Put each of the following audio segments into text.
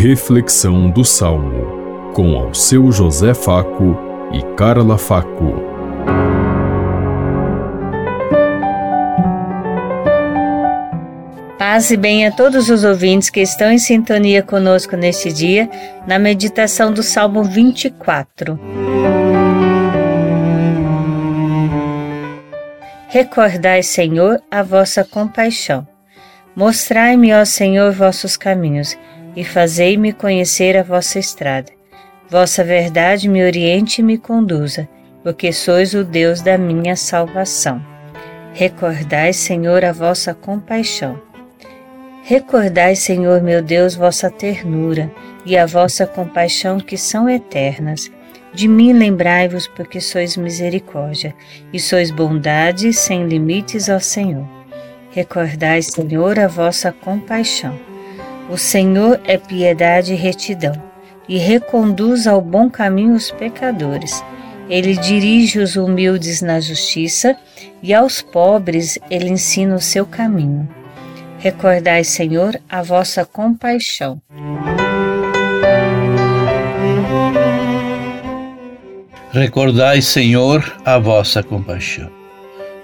Reflexão do Salmo, com ao seu José Faco e Carla Faco. Paz e bem a todos os ouvintes que estão em sintonia conosco neste dia, na meditação do Salmo 24. Recordai, Senhor, a vossa compaixão. Mostrai-me, ó Senhor, vossos caminhos e fazei-me conhecer a vossa estrada. Vossa verdade me oriente e me conduza, porque sois o Deus da minha salvação. Recordai, Senhor, a vossa compaixão. Recordai, Senhor meu Deus, vossa ternura e a vossa compaixão que são eternas. De mim lembrai-vos, porque sois misericórdia, e sois bondade sem limites, ó Senhor. Recordai, Senhor, a vossa compaixão. O Senhor é piedade e retidão, e reconduz ao bom caminho os pecadores. Ele dirige os humildes na justiça, e aos pobres ele ensina o seu caminho. Recordai, Senhor, a vossa compaixão. Recordai, Senhor, a vossa compaixão.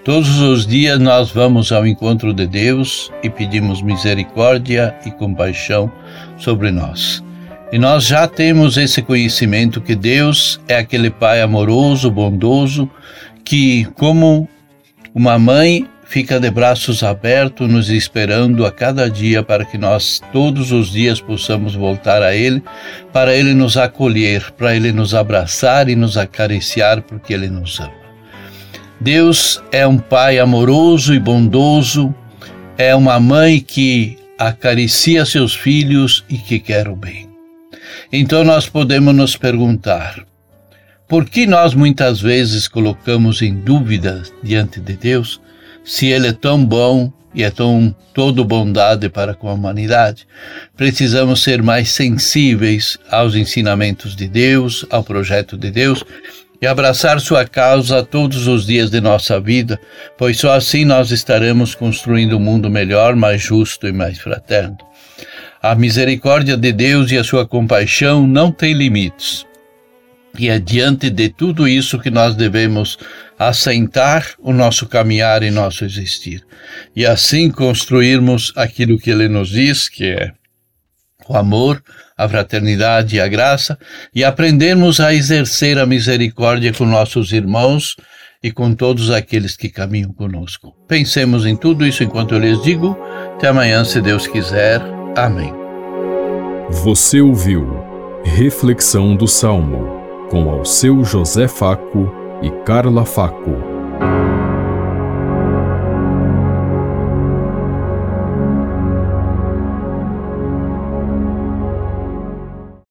Todos os dias nós vamos ao encontro de Deus e pedimos misericórdia e compaixão sobre nós. E nós já temos esse conhecimento que Deus é aquele Pai amoroso, bondoso, que, como uma mãe, fica de braços abertos, nos esperando a cada dia para que nós todos os dias possamos voltar a Ele, para Ele nos acolher, para Ele nos abraçar e nos acariciar, porque Ele nos ama. Deus é um pai amoroso e bondoso, é uma mãe que acaricia seus filhos e que quer o bem. Então nós podemos nos perguntar: por que nós muitas vezes colocamos em dúvida diante de Deus se Ele é tão bom e é tão todo bondade para com a humanidade? Precisamos ser mais sensíveis aos ensinamentos de Deus, ao projeto de Deus e abraçar sua causa todos os dias de nossa vida, pois só assim nós estaremos construindo um mundo melhor, mais justo e mais fraterno. A misericórdia de Deus e a sua compaixão não têm limites. E é diante de tudo isso que nós devemos assentar o nosso caminhar e nosso existir. E assim construirmos aquilo que ele nos diz, que é o amor, a fraternidade e a graça, e aprendermos a exercer a misericórdia com nossos irmãos e com todos aqueles que caminham conosco. Pensemos em tudo isso enquanto eu lhes digo. Até amanhã, se Deus quiser. Amém. Você ouviu Reflexão do Salmo com ao seu José Faco e Carla Faco.